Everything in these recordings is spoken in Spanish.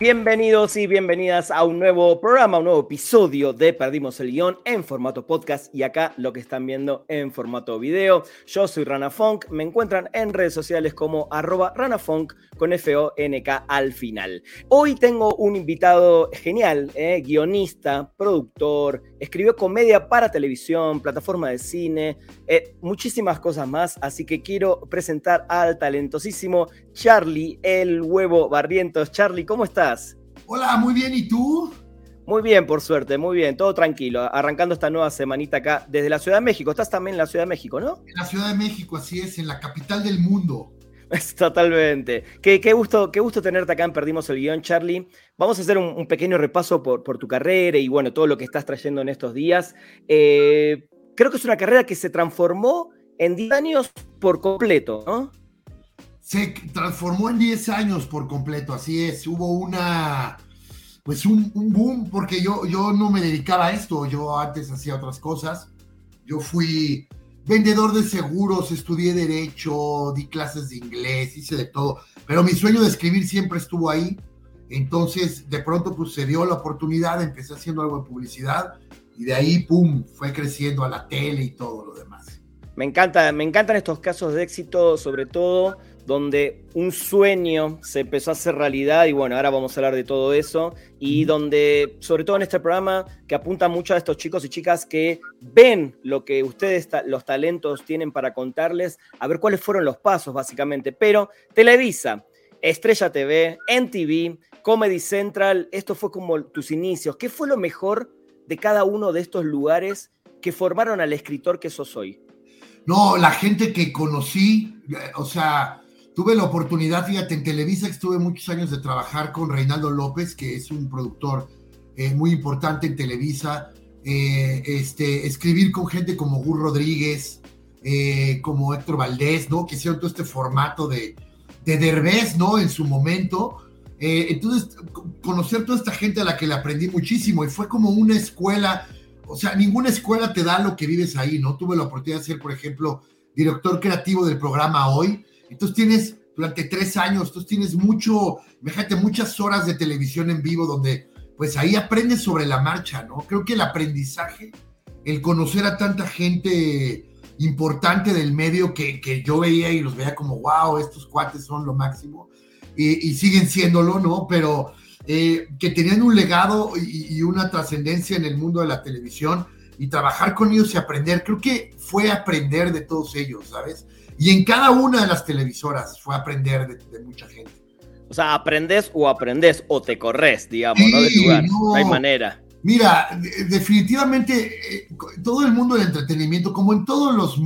Bienvenidos y bienvenidas a un nuevo programa, un nuevo episodio de Perdimos el Guión en formato podcast y acá lo que están viendo en formato video. Yo soy Rana Funk, me encuentran en redes sociales como arroba ranafunk con F-O-N-K al final. Hoy tengo un invitado genial, eh, guionista, productor, escribió comedia para televisión, plataforma de cine, eh, muchísimas cosas más, así que quiero presentar al talentosísimo Charlie, el huevo barrientos. Charlie, ¿cómo estás? Hola, muy bien, ¿y tú? Muy bien, por suerte, muy bien, todo tranquilo, arrancando esta nueva semanita acá desde la Ciudad de México. Estás también en la Ciudad de México, ¿no? En la Ciudad de México, así es, en la capital del mundo. Totalmente. Qué, qué, gusto, qué gusto tenerte acá en Perdimos el Guión, Charlie. Vamos a hacer un, pequeño repaso por, por, tu carrera y bueno, todo lo que estás trayendo en estos días. Eh, creo que es una carrera que se transformó en 10 años por completo, ¿no? Se transformó en 10 años por completo, así es. Hubo una, pues un, un, boom, porque yo, yo no me dedicaba a esto, yo antes hacía otras cosas. Yo fui vendedor de seguros, estudié derecho, di clases de inglés, hice de todo, pero mi sueño de escribir siempre estuvo ahí. Entonces, de pronto, pues se dio la oportunidad, empecé haciendo algo de publicidad y de ahí, pum, fue creciendo a la tele y todo lo demás. Me encanta, me encantan estos casos de éxito, sobre todo donde un sueño se empezó a hacer realidad y bueno, ahora vamos a hablar de todo eso y donde, sobre todo en este programa, que apunta mucho a estos chicos y chicas que ven lo que ustedes, los talentos, tienen para contarles, a ver cuáles fueron los pasos básicamente. Pero Televisa, Estrella TV, NTV, Comedy Central, esto fue como tus inicios. ¿Qué fue lo mejor de cada uno de estos lugares que formaron al escritor que sos hoy? No, la gente que conocí, o sea, Tuve la oportunidad, fíjate, en Televisa estuve muchos años de trabajar con Reinaldo López, que es un productor eh, muy importante en Televisa, eh, este, escribir con gente como Gur Rodríguez, eh, como Héctor Valdés, ¿no? Que hicieron todo este formato de, de Derbez, ¿no? En su momento. entonces, conocer toda esta gente a la que le aprendí muchísimo y fue como una escuela, o sea, ninguna escuela te da lo que vives ahí, ¿no? Tuve la oportunidad de ser, por ejemplo, director creativo del programa Hoy, entonces tienes durante tres años, entonces tienes mucho, fíjate, muchas horas de televisión en vivo donde pues ahí aprendes sobre la marcha, ¿no? Creo que el aprendizaje, el conocer a tanta gente importante del medio que, que yo veía y los veía como, wow, estos cuates son lo máximo, y, siguen siéndolo, ¿no? Pero eh, que tenían un legado y, y una trascendencia en el mundo de la televisión y trabajar con ellos y aprender, creo que fue aprender de todos ellos, ¿sabes? Y en cada una de las televisoras fue aprender de, mucha gente. O sea, aprendes o aprendes o te corres, digamos, ¿no? De lugar. No, hay manera. Mira, definitivamente eh, todo el mundo del entretenimiento, como en todo los,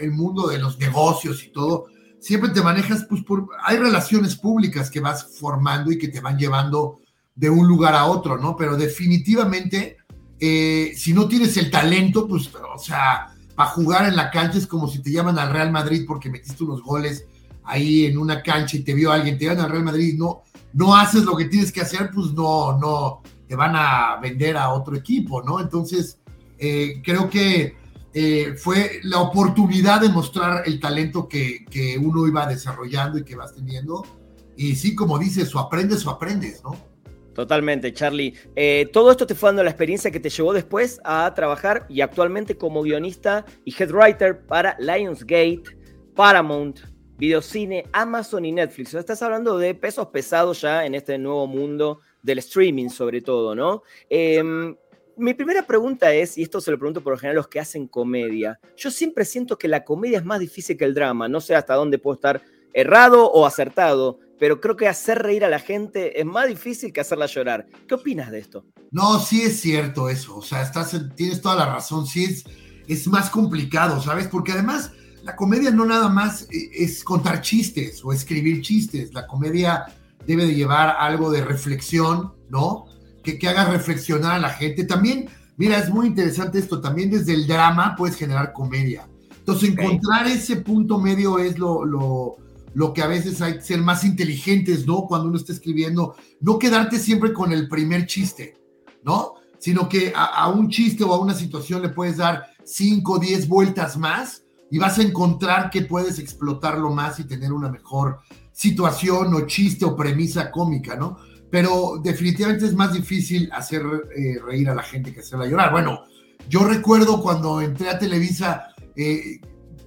el, mundo de los negocios y todo, siempre te manejas, pues por, hay relaciones públicas que vas formando y que te van llevando de un lugar a otro, ¿no? Pero definitivamente, eh, si no tienes el talento, pues, o sea, para jugar en la cancha es como si te llaman al Real Madrid porque metiste unos goles ahí en una cancha y te vio alguien, te llaman al Real Madrid y no, no haces lo que tienes que hacer, pues no, no, te van a vender a otro equipo, ¿no? Entonces, eh, creo que eh, fue la oportunidad de mostrar el talento que, que uno iba desarrollando y que vas teniendo. Y sí, como dices, o aprendes o aprendes, ¿no? Totalmente, Charlie. Eh, todo esto te fue dando la experiencia que te llevó después a trabajar y actualmente como guionista y head writer para Lionsgate, Paramount, Videocine, Amazon y Netflix. Estás hablando de pesos pesados ya en este nuevo mundo del streaming, sobre todo, ¿no? Em, mi primera pregunta es, y esto se lo pregunto por lo general a los que hacen comedia, yo siempre siento que la comedia es más difícil que el drama, no sé hasta dónde puedo estar errado o acertado, pero creo que hacer reír a la gente es más difícil que hacerla llorar. ¿Qué opinas de esto? No, sí es cierto eso, o sea, estás, tienes toda la razón, sí es, es más complicado, ¿sabes? Porque además la comedia no nada más eh, es contar chistes o escribir chistes, la comedia debe de llevar algo de reflexión, ¿no? Que, que haga reflexionar a la gente. También, mira, es muy interesante esto, también desde el drama puedes generar comedia. Entonces, encontrar ese punto medio es lo lo que a veces hay que ser más inteligentes, ¿no? Cuando uno está escribiendo, no quedarte siempre con el primer chiste, ¿no? Sino que a, un chiste o a una situación le puedes dar 5 o 10 vueltas más y vas a encontrar que puedes explotarlo más y tener una mejor situación o chiste o premisa cómica, ¿no? Pero definitivamente es más difícil hacer eh, reír a la gente que hacerla llorar. Bueno, yo recuerdo cuando entré a Televisa, eh,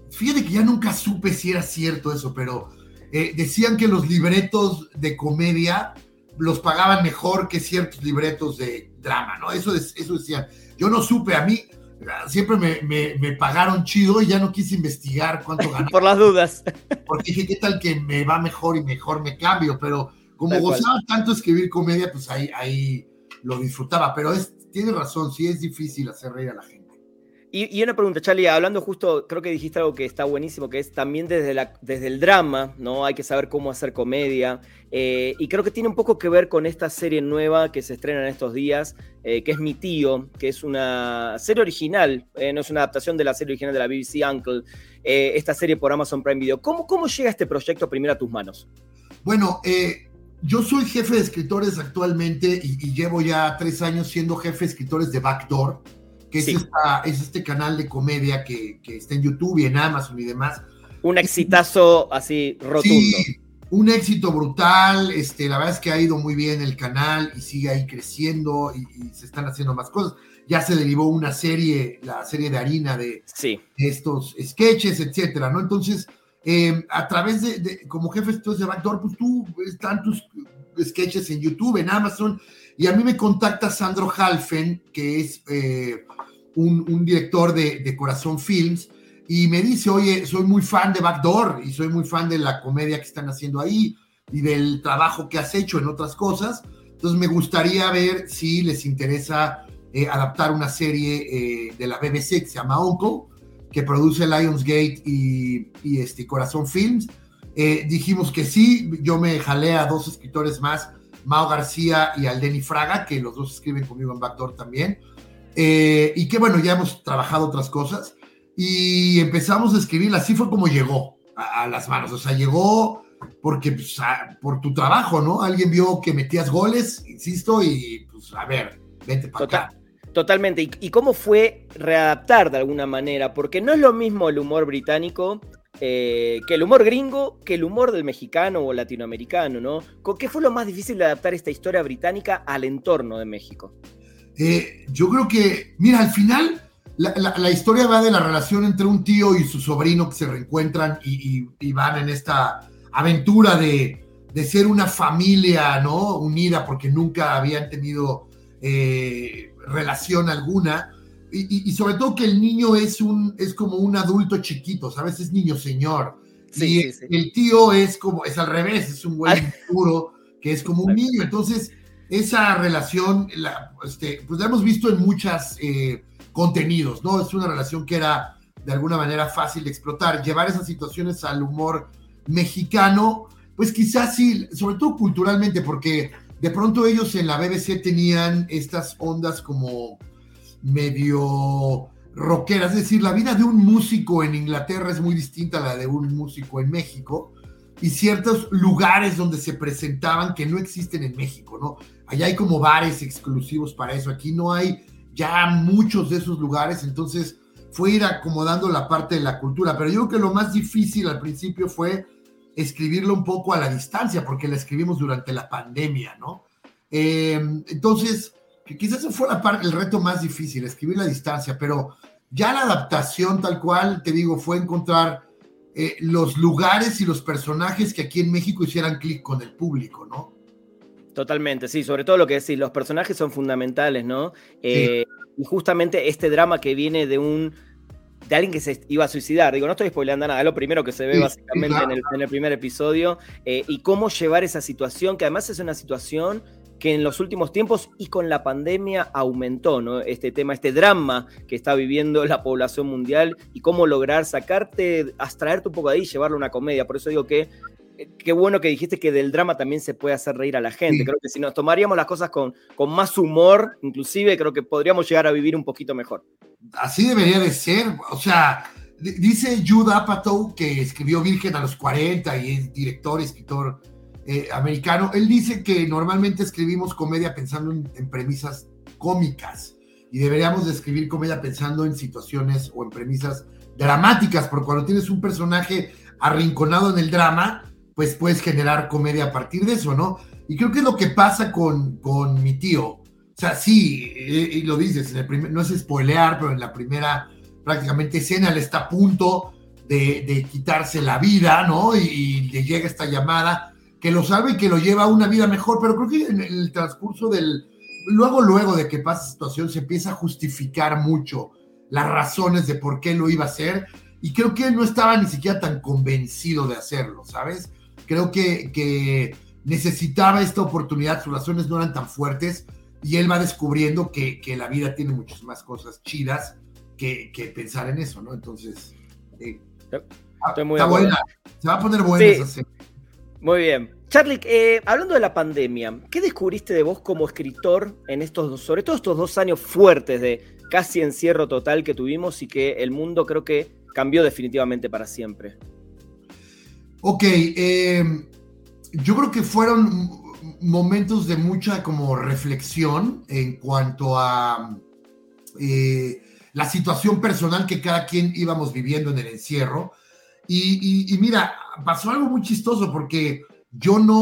fíjate que ya nunca supe si era cierto eso, pero eh, decían que los libretos de comedia los pagaban mejor que ciertos libretos de drama, ¿no? Eso, es, eso decían. Yo no supe, a mí siempre me, pagaron chido y ya no quise investigar cuánto ganaba. Por las dudas. Porque dije, ¿qué tal que me va mejor y mejor me cambio? Pero como gozaba tanto escribir comedia, pues ahí, ahí lo disfrutaba. Pero es, tiene razón, sí es difícil hacer reír a la gente. Y, una pregunta, Charlie, hablando justo, creo que dijiste algo que está buenísimo, que es también desde, el drama, ¿no? Hay que saber cómo hacer comedia. Eh, y creo que tiene un poco que ver con esta serie nueva que se estrena en estos días, eh, que es Mi Tío, que es una serie original, eh, no es una adaptación de la serie original de la BBC Uncle, esta serie por Amazon Prime Video. ¿Cómo, cómo llega este proyecto primero a tus manos? Bueno, yo soy jefe de escritores actualmente y, y llevo ya tres años siendo jefe de escritores de Backdoor que es, este canal de comedia que, está en YouTube y en Amazon y demás. Un exitazo así rotundo. un éxito brutal, este, la verdad es que ha ido muy bien el canal y sigue ahí creciendo y, se están haciendo más cosas. Ya se derivó una serie, la serie de harina de, estos sketches, etcétera, ¿no? Entonces, em, a través de, como jefe de Backdoor, pues tú están tus sketches en YouTube, en Amazon, y a mí me contacta Sandro Halfen, que es eh, un, director de, Corazón Films, y me dice, oye, soy muy fan de Backdoor y soy muy fan de la comedia que están haciendo ahí y del trabajo que has hecho en otras cosas. Entonces me gustaría ver si les interesa eh, adaptar una serie eh, de la BBC que se llama Uncle, que produce Lionsgate y, y este, Corazón Films. Eh, dijimos que sí, yo me jalé a dos escritores más, Mao García y Aldeni Fraga, que los dos escriben conmigo en Backdoor también. Eh, y que bueno, ya hemos trabajado otras cosas y empezamos a escribir, así fue como llegó a, las manos, o sea, llegó porque pues, por tu trabajo, ¿no? Alguien vio que metías goles, insisto, y pues a ver, vete para acá. Totalmente. ¿Y, cómo fue readaptar de alguna manera? Porque no es lo mismo el humor británico eh, que el humor gringo, que el humor del mexicano o latinoamericano, ¿no? ¿Qué fue lo más difícil de adaptar esta historia británica al entorno de México? Eh, yo creo que, mira, al final la, historia va de la relación entre un tío y su sobrino que se reencuentran y, van en esta aventura de, ser una familia, ¿no? Unida porque nunca habían tenido eh, relación alguna. Y, sobre todo que el niño es, un, es como un adulto chiquito, ¿sabes? Es niño señor. y el tío es como, es al revés, es un güey puro que es como un niño. Entonces, esa relación, la, este, pues la hemos visto en muchos eh, contenidos, ¿no? Es una relación que era de alguna manera fácil de explotar. Llevar esas situaciones al humor mexicano, pues quizás sí, sobre todo culturalmente, porque de pronto ellos en la BBC tenían estas ondas como medio rockeras, es decir, la vida de un músico en Inglaterra es muy distinta a la de un músico en México y ciertos lugares donde se presentaban que no existen en México, ¿no? Allá hay como bares exclusivos para eso. Aquí no hay ya muchos de esos lugares, entonces fue ir acomodando la parte de la cultura. Pero yo creo que lo más difícil al principio fue escribirlo un poco a la distancia, porque la escribimos durante la pandemia, ¿no? Em, entonces, quizás ese fue la parte, el reto más difícil, escribir a distancia, pero ya la adaptación tal cual, te digo, fue encontrar eh, los lugares y los personajes que aquí en México hicieran clic con el público, ¿no? Totalmente, sí, sobre todo lo que decís, los personajes son fundamentales, ¿no? Eh, y justamente este drama que viene de un de alguien que se iba a suicidar, digo, no estoy spoileando nada, es lo primero que se ve básicamente en, el, primer episodio, eh, y cómo llevar esa situación, que además es una situación que en los últimos tiempos y con la pandemia aumentó, ¿no? Este tema, este drama que está viviendo la población mundial y cómo lograr sacarte, abstraerte un poco de ahí y llevarlo a una comedia. Por eso digo que qué bueno que dijiste que del drama también se puede hacer reír a la gente. Creo que si nos tomaríamos las cosas con, con más humor, inclusive creo que podríamos llegar a vivir un poquito mejor. Así debería de ser. O sea, Dice Jude Apatow, que escribió Virgen a los 40 y es director, escritor eh, americano. Él dice que normalmente escribimos comedia pensando en, premisas cómicas y deberíamos de escribir comedia pensando en situaciones o en premisas dramáticas, porque cuando tienes un personaje arrinconado en el drama, pues puedes generar comedia a partir de eso, ¿no? Y creo que es lo que pasa con, con mi tío. O sea, sí, y, lo dices, en el primer, no es spoilear, pero en la primera prácticamente escena, él está a punto de, quitarse la vida, ¿no? Y, le llega esta llamada que lo sabe y que lo lleva a una vida mejor, pero creo que en el transcurso del, luego, luego de que pasa la situación, se empieza a justificar mucho las razones de por qué lo iba a hacer, y creo que él no estaba ni siquiera tan convencido de hacerlo, ¿sabes? Creo que, que necesitaba esta oportunidad, sus razones no eran tan fuertes, y él va descubriendo que, que la vida tiene muchas más cosas chidas que, pensar en eso, ¿no? Entonces, Estoy muy está buena. Se va a poner buena sí. Muy bien. Charlie, eh, hablando de la pandemia, ¿qué descubriste de vos como escritor en estos, sobre todo estos dos años fuertes de casi encierro total que tuvimos y que el mundo creo que cambió definitivamente para siempre? Ok, eh, yo creo que fueron momentos de mucha como reflexión en cuanto a eh, la situación personal que cada quien íbamos viviendo en el encierro. Y, mira, pasó algo muy chistoso porque yo no,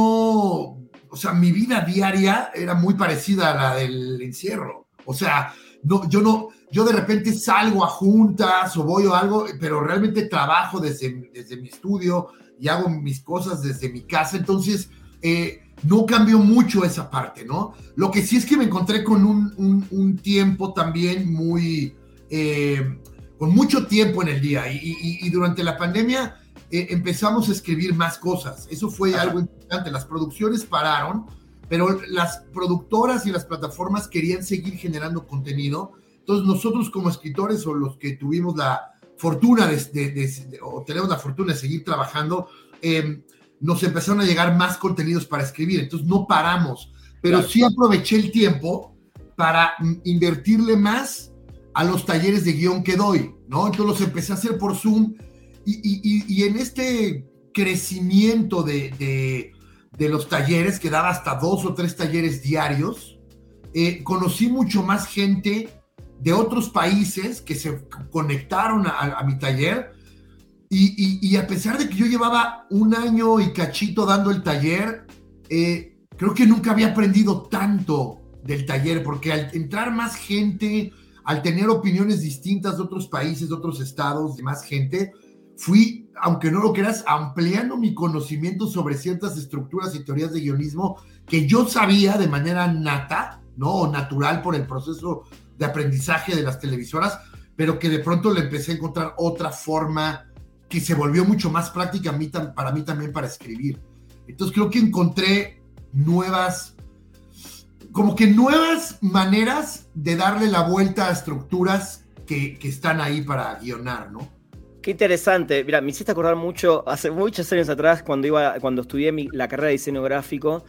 o sea, mi vida diaria era muy parecida a la del encierro. O sea, no, yo no, yo de repente salgo a juntas o voy o algo, pero realmente trabajo desde, desde mi estudio y hago mis cosas desde mi casa. Entonces, eh, no cambió mucho esa parte, ¿no? Lo que sí es que me encontré con un, un tiempo también muy, eh, con mucho tiempo en el día y, durante la pandemia eh, empezamos a escribir más cosas. Eso fue algo importante. Las producciones pararon, pero las productoras y las plataformas querían seguir generando contenido. Entonces nosotros como escritores o los que tuvimos la fortuna de, o tenemos la fortuna de seguir trabajando, em, nos empezaron a llegar más contenidos para escribir. Entonces no paramos, pero sí aproveché el tiempo para invertirle más a los talleres de guion que doy, ¿no? Entonces los empecé a hacer por Zoom y, en este crecimiento de, los talleres, que daba hasta dos o tres talleres diarios, eh, conocí mucho más gente de otros países que se conectaron a, mi taller y, a pesar de que yo llevaba un año y cachito dando el taller, eh, creo que nunca había aprendido tanto del taller, porque al entrar más gente, al tener opiniones distintas de otros países, de otros estados, de más gente, fui, aunque no lo creas, ampliando mi conocimiento sobre ciertas estructuras y teorías de guionismo que yo sabía de manera nata, ¿no? O natural por el proceso de aprendizaje de las televisoras, pero que de pronto le empecé a encontrar otra forma que se volvió mucho más práctica para mí también para escribir. Entonces creo que encontré nuevas como que nuevas maneras de darle la vuelta a estructuras que, están ahí para guionar, ¿no? Qué interesante. Mira, me hiciste acordar mucho, hace muchos años atrás, cuando, iba, cuando estudié la carrera de diseño gráfico,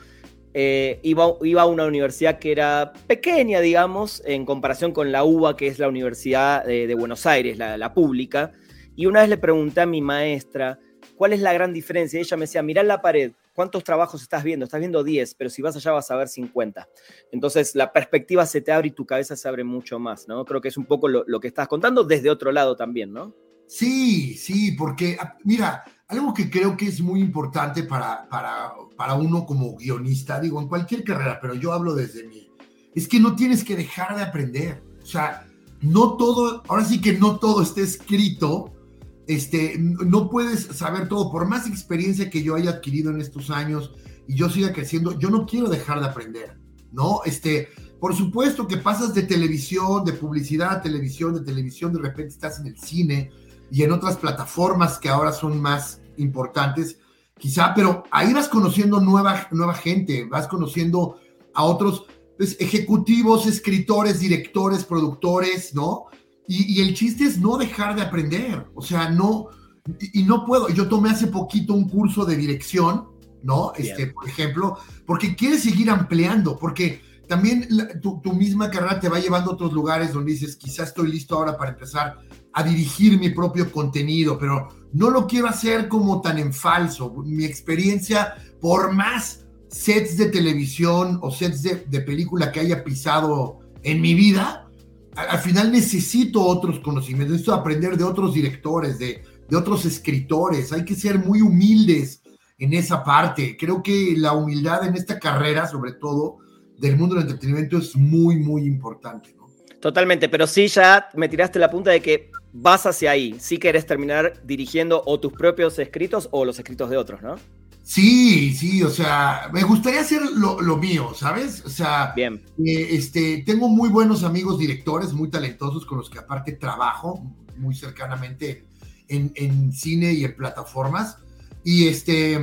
eh, iba, iba, a una universidad que era pequeña, digamos, en comparación con la UBA, que es la Universidad de, Buenos Aires, la, pública. Y una vez le pregunté a mi maestra cuál es la gran diferencia. Y ella me decía, mirá la pared, ¿Cuántos trabajos estás viendo? Estás viendo 10, pero si vas allá vas a ver 50. Entonces la perspectiva se te abre y tu cabeza se abre mucho más, ¿no? Creo que es un poco lo, que estás contando desde otro lado también, ¿no? Sí, sí, porque ah, mira, algo que creo que es muy importante para, para, para uno como guionista, digo, en cualquier carrera, pero yo hablo desde mí, es que no tienes que dejar de aprender. O sea, no todo, ahora sí que no todo está escrito este, no puedes saber todo, por más experiencia que yo haya adquirido en estos años y yo siga creciendo, yo no quiero dejar de aprender, ¿no? Este, por supuesto que pasas de televisión, de publicidad a televisión, de televisión, de repente estás en el cine y en otras plataformas que ahora son más importantes, quizá, pero ahí vas conociendo nueva, nueva gente, vas conociendo a otros pues, ejecutivos, escritores, directores, productores, ¿no? Y, el chiste es no dejar de aprender, o sea, no, y, no puedo, yo tomé hace poquito un curso de dirección, ¿no? Este, por ejemplo, porque quieres seguir ampliando, porque también tu, misma carrera te va llevando a otros lugares donde dices, quizás estoy listo ahora para empezar a dirigir mi propio contenido, pero no lo quiero hacer como tan en falso. Mi experiencia, por más sets de televisión o sets de, película que haya pisado en mi vida, al, final necesito otros conocimientos, necesito aprender de otros directores, de, de otros escritores. Hay que ser muy humildes en esa parte. Creo que la humildad en esta carrera, sobre todo del mundo del entretenimiento, es muy, muy importante. Totalmente, pero sí ya me tiraste la punta de que vas hacia ahí. Sí querés terminar dirigiendo o tus propios escritos o los escritos de otros, ¿no? Sí, sí, o sea, me gustaría hacer lo, mío, ¿sabes? O sea, Bien. Eh, este, tengo muy buenos amigos directores, muy talentosos, con los que aparte trabajo muy cercanamente en, en cine y en plataformas. Y este,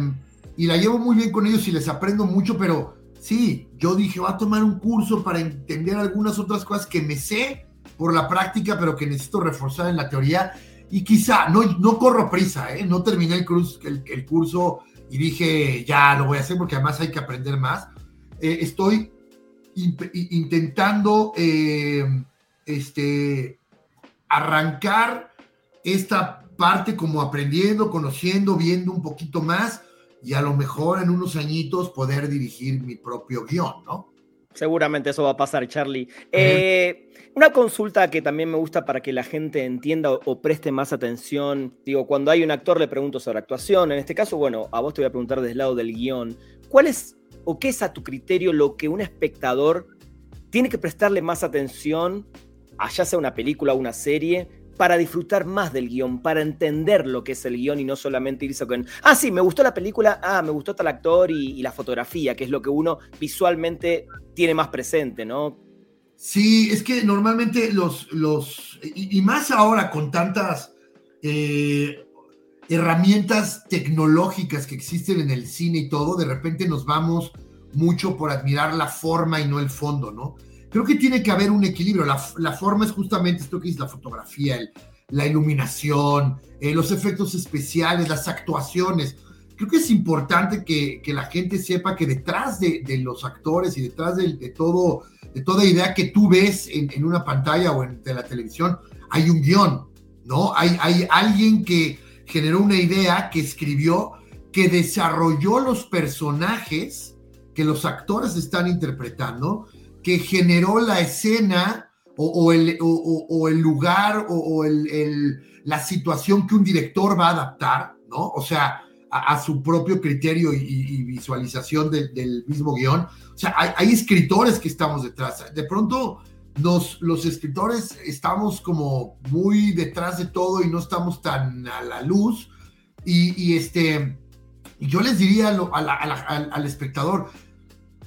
y la llevo muy bien con ellos y les aprendo mucho, pero sí, yo dije, voy a tomar un curso para entender algunas otras cosas que me sé por la práctica, pero que necesito reforzar en la teoría. Y quizá, no, no corro prisa, ¿eh? no terminé el, curso, el, curso y dije, ya lo voy a hacer porque además hay que aprender más. Eh, estoy intentando eh, este, arrancar esta parte como aprendiendo, conociendo, viendo un poquito más y a lo mejor en unos añitos poder dirigir mi propio guion, ¿no? Seguramente eso va a pasar, Charlie. Eh, una consulta que también me gusta para que la gente entienda o, preste más atención. Digo, cuando hay un actor le pregunto sobre actuación. En este caso, bueno, a vos te voy a preguntar desde el lado del guion. ¿Cuál es o qué es a tu criterio lo que un espectador tiene que prestarle más atención, allá sea una película o una serie, para disfrutar más del guion, para entender lo que es el guion y no solamente irse con, ah, sí, me gustó la película, ah, me gustó tal actor y, la fotografía, que es lo que uno visualmente tiene más presente, ¿no? Sí, es que normalmente los, los y, más ahora con tantas eh, herramientas tecnológicas que existen en el cine y todo, de repente nos vamos mucho por admirar la forma y no el fondo, ¿no? Creo que tiene que haber un equilibrio. La, forma es justamente esto que es la fotografía, la iluminación, eh, los efectos especiales, las actuaciones. Creo que es importante que, la gente sepa que detrás de, los actores y detrás de, todo, de toda idea que tú ves en, una pantalla o en la televisión, hay un guion, ¿no? Hay, hay alguien que generó una idea, que escribió, que desarrolló los personajes que los actores están interpretando que generó la escena o, el, o, el, lugar o, el, la situación que un director va a adaptar, ¿no? O sea, a, su propio criterio y, visualización del mismo guion. O sea, hay, escritores que estamos detrás. De pronto, nos, los escritores estamos como muy detrás de todo y no estamos tan a la luz. Y, este, yo les diría al espectador,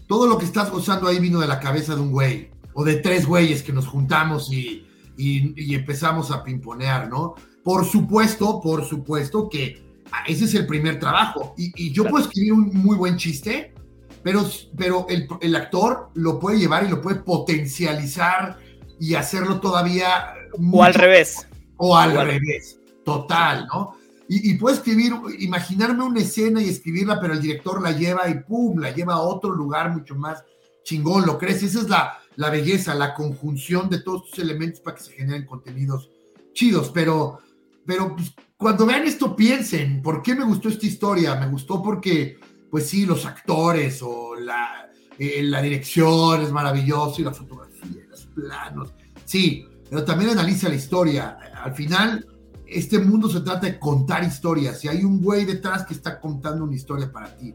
todo lo que estás gozando ahí vino de la cabeza de un güey o de tres güeyes que nos juntamos y, empezamos a pimponear, ¿no? Por supuesto, por supuesto que ese es el primer trabajo. Y, yo puedo escribir un muy buen chiste, pero, pero el, actor lo puede llevar y lo puede potencializar y hacerlo todavía. O al revés. O al revés. Total, ¿no? Y, puedo escribir, imaginarme una escena y escribirla, pero el director la lleva y pum, la lleva a otro lugar mucho más chingón, ¿lo crees? Esa es la, la belleza, la conjunción de todos estos elementos para que se generen contenidos chidos, pero, pero pues, cuando vean esto piensen, ¿por qué me gustó esta historia? Me gustó porque, pues sí, los actores o la, eh, la dirección es maravilloso y la fotografía, los planos, sí, pero también analiza la historia. Al final este mundo se trata de contar historias y hay un güey detrás que está contando una historia para ti.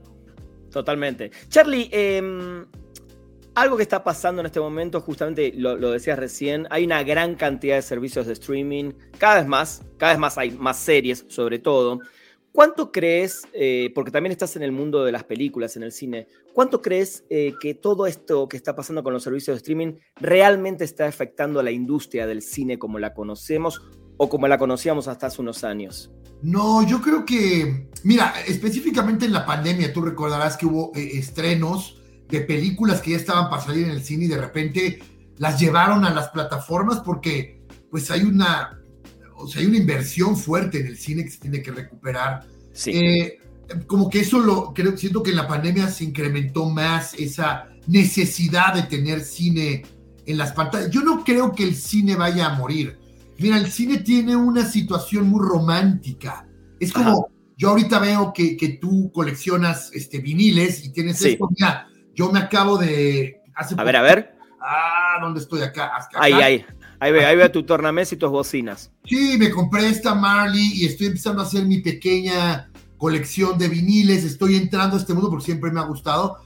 Totalmente. Charlie, em, algo que está pasando en este momento, justamente lo, decías recién, hay una gran cantidad de servicios de streaming, cada vez más, cada vez más hay más series sobre todo. ¿Cuánto crees, eh, porque también estás en el mundo de las películas, en el cine, cuánto crees eh, que todo esto que está pasando con los servicios de streaming realmente está afectando a la industria del cine como la conocemos o como la conocíamos hasta hace unos años? No, yo creo que, mira, específicamente en la pandemia, tú recordarás que hubo eh, estrenos de películas que ya estaban para salir en el cine y de repente las llevaron a las plataformas porque pues hay una, o sea, hay una inversión fuerte en el cine que se tiene que recuperar. Sí. Eh, como que eso lo creo, siento que en la pandemia se incrementó más esa necesidad de tener cine en las pantallas. Yo no creo que el cine vaya a morir Mira, el cine tiene una situación muy romántica. Es como, yo ahorita veo que, que, tú coleccionas este, viniles y tienes esto. Mira, yo me acabo de... a ver, a ver. Ah, ¿dónde estoy acá? Ahí, ahí. Ahí ve, ahí ve tu tornamés y tus bocinas. Sí, me compré esta Marley y estoy empezando a hacer mi pequeña colección de viniles. Estoy entrando a este mundo porque siempre me ha gustado.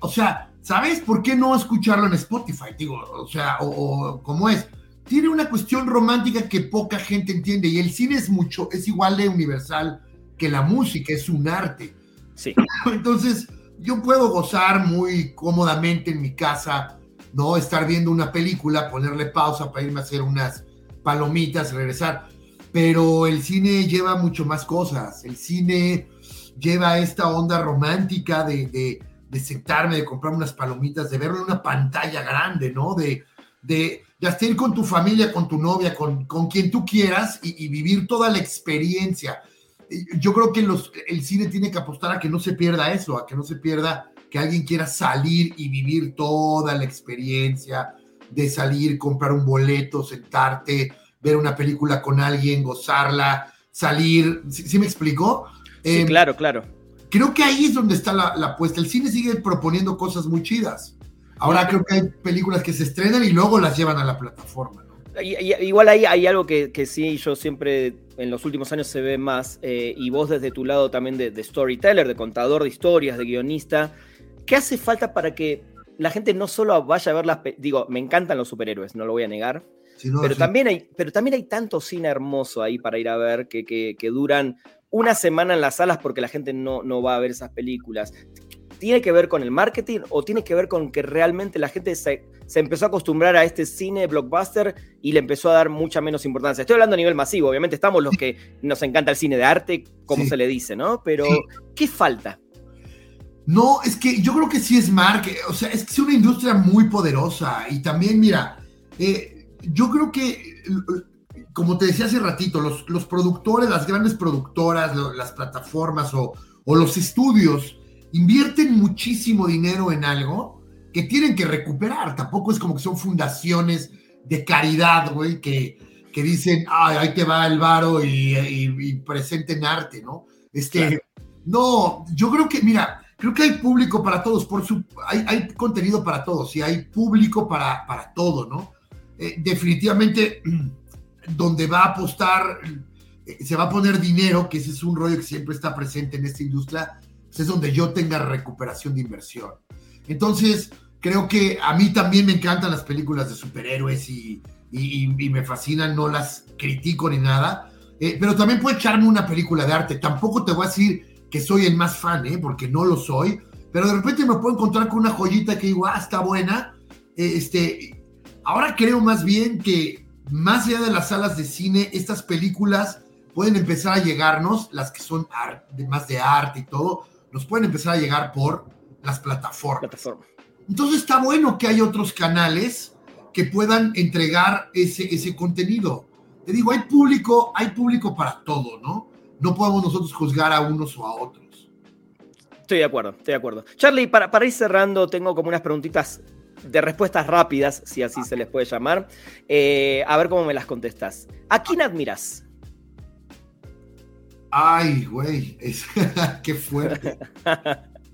O sea, ¿sabes por qué no escucharlo en Spotify? Digo, o sea, o, cómo es. Tiene una cuestión romántica que poca gente entiende y el cine es mucho, es igual de universal que la música, es un arte. Sí. Entonces, yo puedo gozar muy cómodamente en mi casa ¿no? Estar viendo una película, ponerle pausa para irme a hacer unas palomitas, regresar. Pero el cine lleva mucho más cosas. El cine lleva esta onda romántica de, de, sentarme, de comprar unas palomitas, de verlo en una pantalla grande, ¿no? De, de, de ir con tu familia, con tu novia, con, con quien tú quieras y, y, vivir toda la experiencia. Yo creo que los, el cine tiene que apostar a que no se pierda eso, a que no se pierda que alguien quiera salir y vivir toda la experiencia de salir, comprar un boleto, sentarte, ver una película con alguien, gozarla, salir. ¿Sí, me explicó? Sí, em, claro, claro. Creo que ahí es donde está la, apuesta. El cine sigue proponiendo cosas muy chidas. Ahora creo que hay películas que se estrenan y luego las llevan a la plataforma. Igual ahí hay algo que, que, sí, yo siempre en los últimos años se ve más, eh, y vos desde tu lado también de, de storyteller, de contador de historias, de guionista, ¿Qué hace falta para que la gente no solo vaya a ver las... Digo, me encantan los superhéroes, no lo voy a negar. pero, también hay, pero también hay tanto cine hermoso ahí para ir a ver que, que, duran una semana en las salas porque la gente no, no va a ver esas películas. ¿Tiene que ver con el marketing o tiene que ver con que realmente la gente se, se, empezó a acostumbrar a este cine blockbuster y le empezó a dar mucha menos importancia? Estoy hablando a nivel masivo, obviamente estamos los que nos encanta el cine de arte, como se le dice, ¿no? Pero, ¿qué falta? No, es que yo creo que sí es Mark, o sea, es que es una industria muy poderosa y también, mira, eh, yo creo que, como te decía hace ratito, los, los productores, las grandes productoras, las plataformas o, o, los estudios invierten muchísimo dinero en algo que tienen que recuperar, tampoco es como que son fundaciones de caridad, güey, que, que dicen, ay, ahí te va el varo y, y, presenten arte, ¿no? Este, no, yo creo que, mira, creo que hay público para todos, por su, hay, hay contenido para todos y hay público para, para todo, ¿no? Eh, definitivamente, donde va a apostar, eh, se va a poner dinero, que ese es un rollo que siempre está presente en esta industria, pues es donde yo tenga recuperación de inversión. Entonces, creo que a mí también me encantan las películas de superhéroes y, y, me fascinan, no las critico ni nada, eh, pero también puedo echarme una película de arte. Tampoco te voy a decir que soy el más fan, ¿eh? porque no lo soy, pero de repente me puedo encontrar con una joyita que digo, ah, está buena. Eh, este, ahora creo más bien que más allá de las salas de cine, estas películas pueden empezar a llegarnos, las que son más de arte y todo, nos pueden empezar a llegar por las plataformas. Entonces está bueno que hay otros canales que puedan entregar ese, ese contenido. Te digo, hay público, hay público para todo, ¿no? no podemos nosotros juzgar a unos o a otros. Estoy de acuerdo, estoy de acuerdo. Charlie, para, para ir cerrando, tengo como unas preguntitas de respuestas rápidas, si así se les puede llamar. Eh, a ver cómo me las contestas. ¿A quién admiras? Ay, güey, qué fuerte.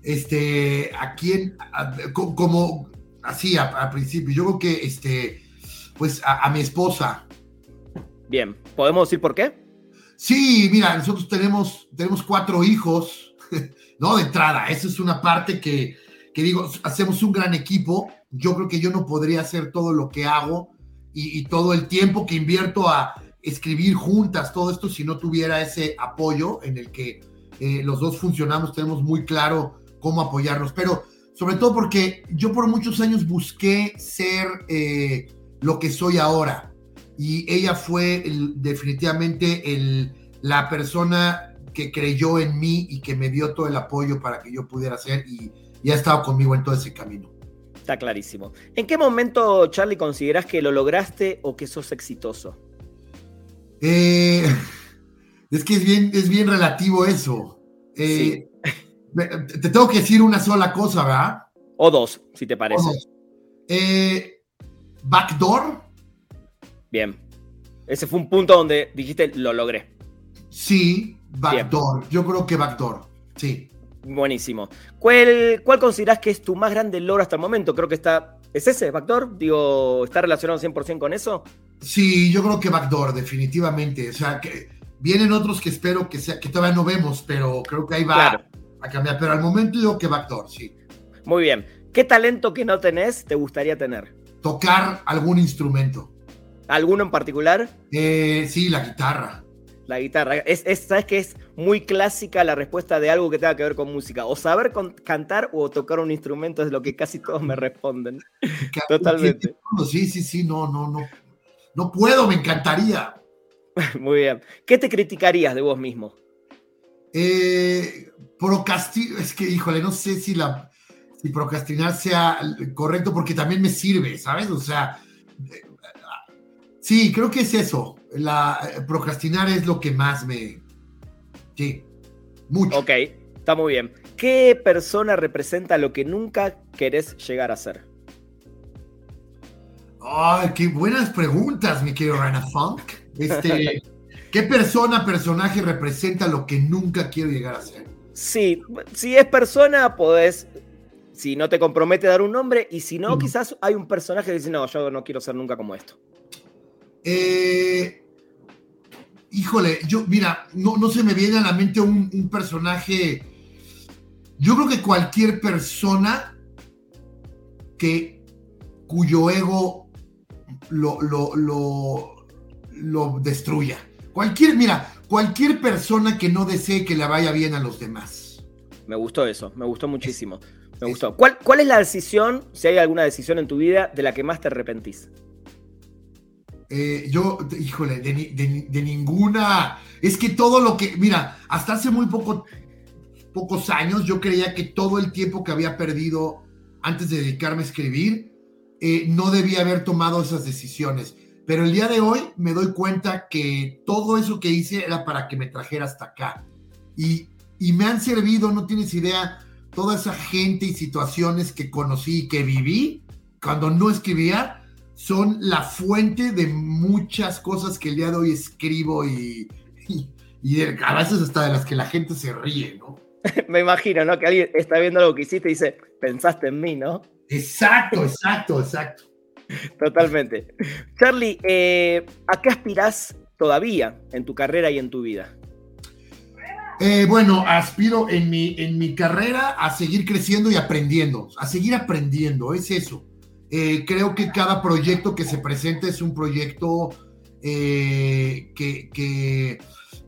Este, ¿a quién? como, así, al principio, yo creo que, este, pues a mi esposa. Bien, ¿podemos decir por qué? Sí, mira, nosotros tenemos, tenemos cuatro hijos, ¿no? De entrada, esa es una parte que, que, digo, hacemos un gran equipo. Yo creo que yo no podría hacer todo lo que hago y, todo el tiempo que invierto a escribir juntas, todo esto, si no tuviera ese apoyo en el que eh, los dos funcionamos, tenemos muy claro cómo apoyarnos. Pero sobre todo porque yo por muchos años busqué ser eh, lo que soy ahora y ella fue definitivamente el, la persona que creyó en mí y que me dio todo el apoyo para que yo pudiera hacer y, ha estado conmigo en todo ese camino. Está clarísimo. ¿En qué momento, Charlie, consideras que lo lograste o que sos exitoso? Eh, es que es bien, es bien relativo eso. Eh, te tengo que decir una sola cosa, ¿verdad? O dos, si te parece. Eh, backdoor Bien. Ese fue un punto donde dijiste, lo logré. Sí, backdoor. Yo creo que backdoor. Sí. Buenísimo. ¿Cuál, ¿Cuál considerás que es tu más grande logro hasta el momento? Creo que está. ¿Es ese, Backdoor? Digo, ¿está relacionado 100% con eso? Sí, yo creo que Backdoor, definitivamente. O sea, que vienen otros que espero que sea, que todavía no vemos, pero creo que ahí va a cambiar. Pero al momento yo que Backdoor, sí. Muy bien. ¿Qué talento que no tenés te gustaría tener? Tocar algún instrumento. ¿Alguno en particular? Eh, sí, la guitarra. La guitarra. Es, Sabes que es muy clásica la respuesta de algo que tenga que ver con música. O saber cantar o tocar un instrumento es lo que casi todos me responden. Totalmente. Sí, sí, sí, no, no, no. No puedo, me encantaría. Muy bien. ¿Qué te criticarías de vos mismo? Eh, procrastinar, es que, híjole, no sé si la si procrastinar sea correcto porque también me sirve, ¿sabes? O sea, eh, sí, creo que es eso. La eh, procrastinar es lo que más me sí, mucho. Ok, está muy bien. ¿Qué persona representa lo que nunca querés llegar a ser? Ay, qué buenas preguntas, mi querido Rana Funk. Este, ¿Qué persona, personaje representa lo que nunca quiero llegar a ser? Sí, si es persona, podés, si no te compromete dar un nombre, y si no, quizás hay un personaje que dice, no, yo no quiero ser nunca como esto. Eh, híjole, yo, mira, no, no se me viene a la mente un personaje. Yo creo que cualquier persona que cuyo ego lo, lo, lo, destruya. Cualquier, mira, cualquier persona que no desee que le vaya bien a los demás. Me gustó eso, me gustó muchísimo. Me gustó. ¿Cuál, ¿Cuál es la decisión, si hay alguna decisión en tu vida, de la que más te arrepentís? Eh, yo, híjole, de, ninguna. Es que todo lo que. Mira, hasta hace muy poco, pocos años yo creía que todo el tiempo que había perdido antes de dedicarme a escribir eh, no debía haber tomado esas decisiones. Pero el día de hoy me doy cuenta que todo eso que hice era para que me trajera hasta acá. Y, me han servido, no tienes idea, toda esa gente y situaciones que conocí y que viví cuando no escribía, son la fuente de muchas cosas que el día de hoy escribo y, y, a veces hasta de las que la gente se ríe, ¿no? me imagino, ¿no? Que alguien está viendo algo que hiciste y dice, pensaste en mí, ¿no? Exacto, exacto, exacto. Totalmente. Charlie, eh, ¿a qué aspiras todavía en tu carrera y en tu vida? Eh, bueno, aspiro en mi, en mi carrera a seguir creciendo y aprendiendo, a seguir aprendiendo, es eso. Eh, creo que cada proyecto que se presenta es un proyecto que, que,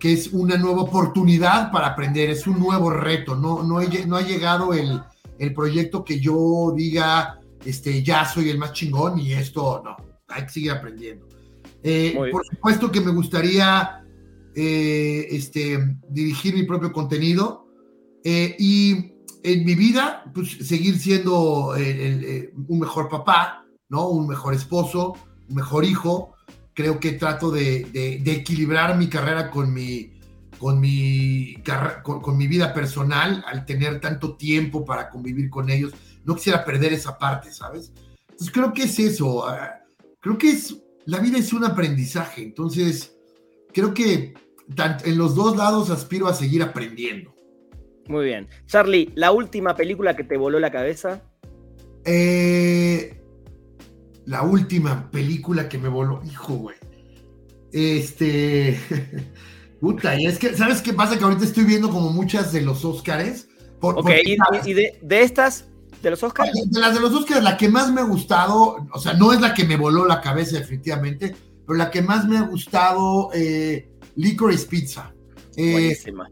es una nueva oportunidad para aprender, es un nuevo reto, no, no, no ha llegado el, el proyecto que yo diga, este, ya soy el más chingón y esto no, hay que seguir aprendiendo. Eh, por supuesto que me gustaría eh, este, dirigir mi propio contenido eh, y en mi vida, pues seguir siendo un mejor papá, ¿no? Un mejor esposo, un mejor hijo. Creo que trato de, de equilibrar mi carrera con mi, con mi, con, mi vida personal, al tener tanto tiempo para convivir con ellos, no quisiera perder esa parte, ¿sabes? Entonces creo que es eso, ah, creo que es, la vida es un aprendizaje, entonces creo que en los dos lados aspiro a seguir aprendiendo. Muy bien. Charlie, ¿la última película que te voló la cabeza? Eh, la última película que me voló, hijo, güey. Este... Puta, y es que, ¿sabes qué pasa? Que ahorita estoy viendo como muchas de los Óscares. ok, y, de, estas, de los Óscares. De las de los Óscares, la que más me ha gustado, o sea, no es la que me voló la cabeza definitivamente, pero la que más me ha gustado, eh, Licorice Pizza. Eh, Buenísima.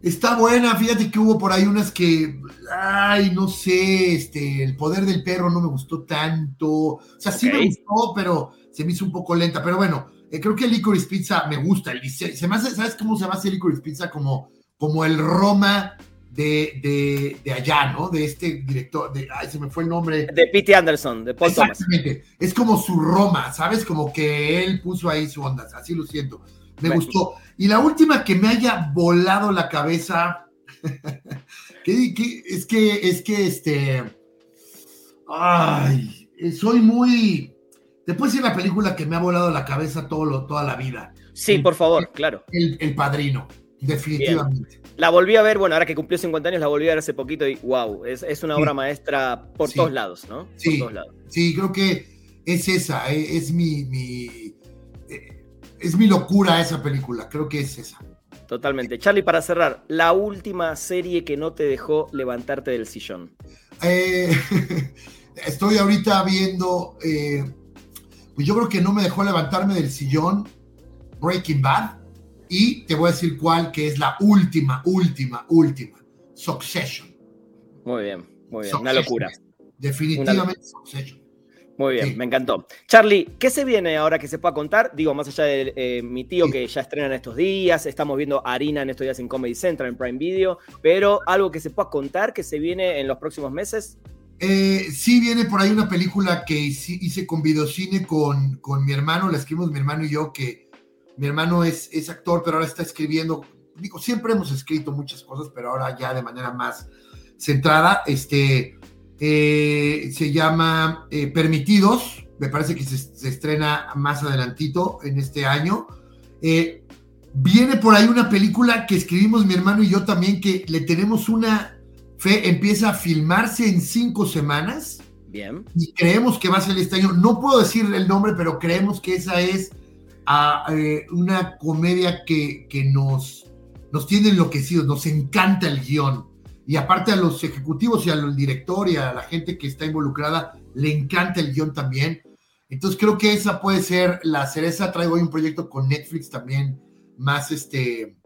Está buena, fíjate que hubo por ahí unas que, ay, no sé, este, el poder del perro no me gustó tanto. O sea, sí me gustó, pero se me hizo un poco lenta. Pero bueno, eh, creo que el Licorice Pizza me gusta. El Se me hace, ¿Sabes cómo se llama el Licorice Pizza? Como, como el Roma de, de, allá, ¿no? De este director. De, ay, se me fue el nombre. De Pete Anderson, de Paul Exactamente. Es como su Roma, ¿sabes? Como que él puso ahí su onda. Así lo siento. Me gustó. Y la última que me haya volado la cabeza. es que, es que este. Ay, soy muy Te puedo decir la película que me ha volado la cabeza todo lo, toda la vida. Sí, por favor, claro. El, Padrino, definitivamente. La volví a ver, bueno, ahora que cumplió 50 años, la volví a ver hace poquito y wow, es, una obra maestra por todos lados, ¿no? Sí, todos lados. sí, creo que es esa, eh, es mi, mi eh, es mi locura esa película, creo que es esa. Totalmente. Charlie, para cerrar, la última serie que no te dejó levantarte del sillón. Eh, estoy ahorita viendo, pues yo creo que no me dejó levantarme del sillón Breaking Bad y te voy a decir cuál, que es la última, última, última, Succession. Muy bien, muy bien, una locura. Definitivamente Succession. Muy bien, me encantó. Charlie, ¿qué se viene ahora que se pueda contar? Digo, más allá de eh, mi tío que ya estrena en estos días, estamos viendo Harina en estos días en Comedy Central, en Prime Video, pero algo que se pueda contar que se viene en los próximos meses. Eh, sí, viene por ahí una película que hice con videocine con, con mi hermano, la escribimos mi hermano y yo, que mi hermano es, es actor, pero ahora está escribiendo, digo, siempre hemos escrito muchas cosas, pero ahora ya de manera más centrada, este eh, se llama eh, Permitidos, me parece que se, estrena más adelantito en este año. Viene por ahí una película que escribimos mi hermano y yo también, que le tenemos una fe, empieza a filmarse en cinco semanas. Bien. Y creemos que va a ser este año. No puedo decir el nombre, pero creemos que esa es ah, una comedia que, que, nos, nos tiene enloquecidos, nos encanta el guion y aparte a los ejecutivos y al director y a la gente que está involucrada, le encanta el guion también. Entonces creo que esa puede ser la cereza. Traigo hoy un proyecto con Netflix también, más este,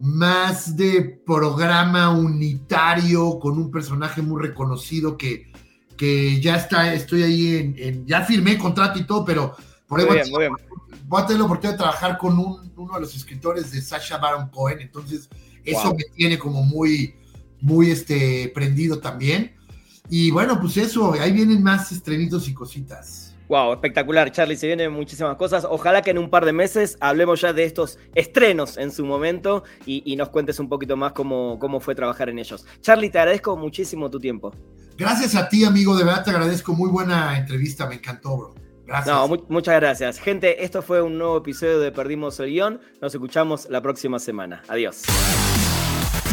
más de programa unitario, con un personaje muy reconocido que, que ya está, estoy ahí en, ya firmé contrato y todo, pero por ahí voy, a tener la oportunidad de trabajar con uno de los escritores de Sasha Baron Cohen, entonces eso me tiene como muy, muy este, prendido también. Y bueno, pues eso, ahí vienen más estrenitos y cositas. Wow, espectacular, Charlie. Se vienen muchísimas cosas. Ojalá que en un par de meses hablemos ya de estos estrenos en su momento y, nos cuentes un poquito más cómo, cómo fue trabajar en ellos. Charlie, te agradezco muchísimo tu tiempo. Gracias a ti, amigo. De verdad te agradezco. Muy buena entrevista. Me encantó, bro. Gracias. No, muchas gracias. Gente, esto fue un nuevo episodio de Perdimos el Guión. Nos escuchamos la próxima semana. Adiós.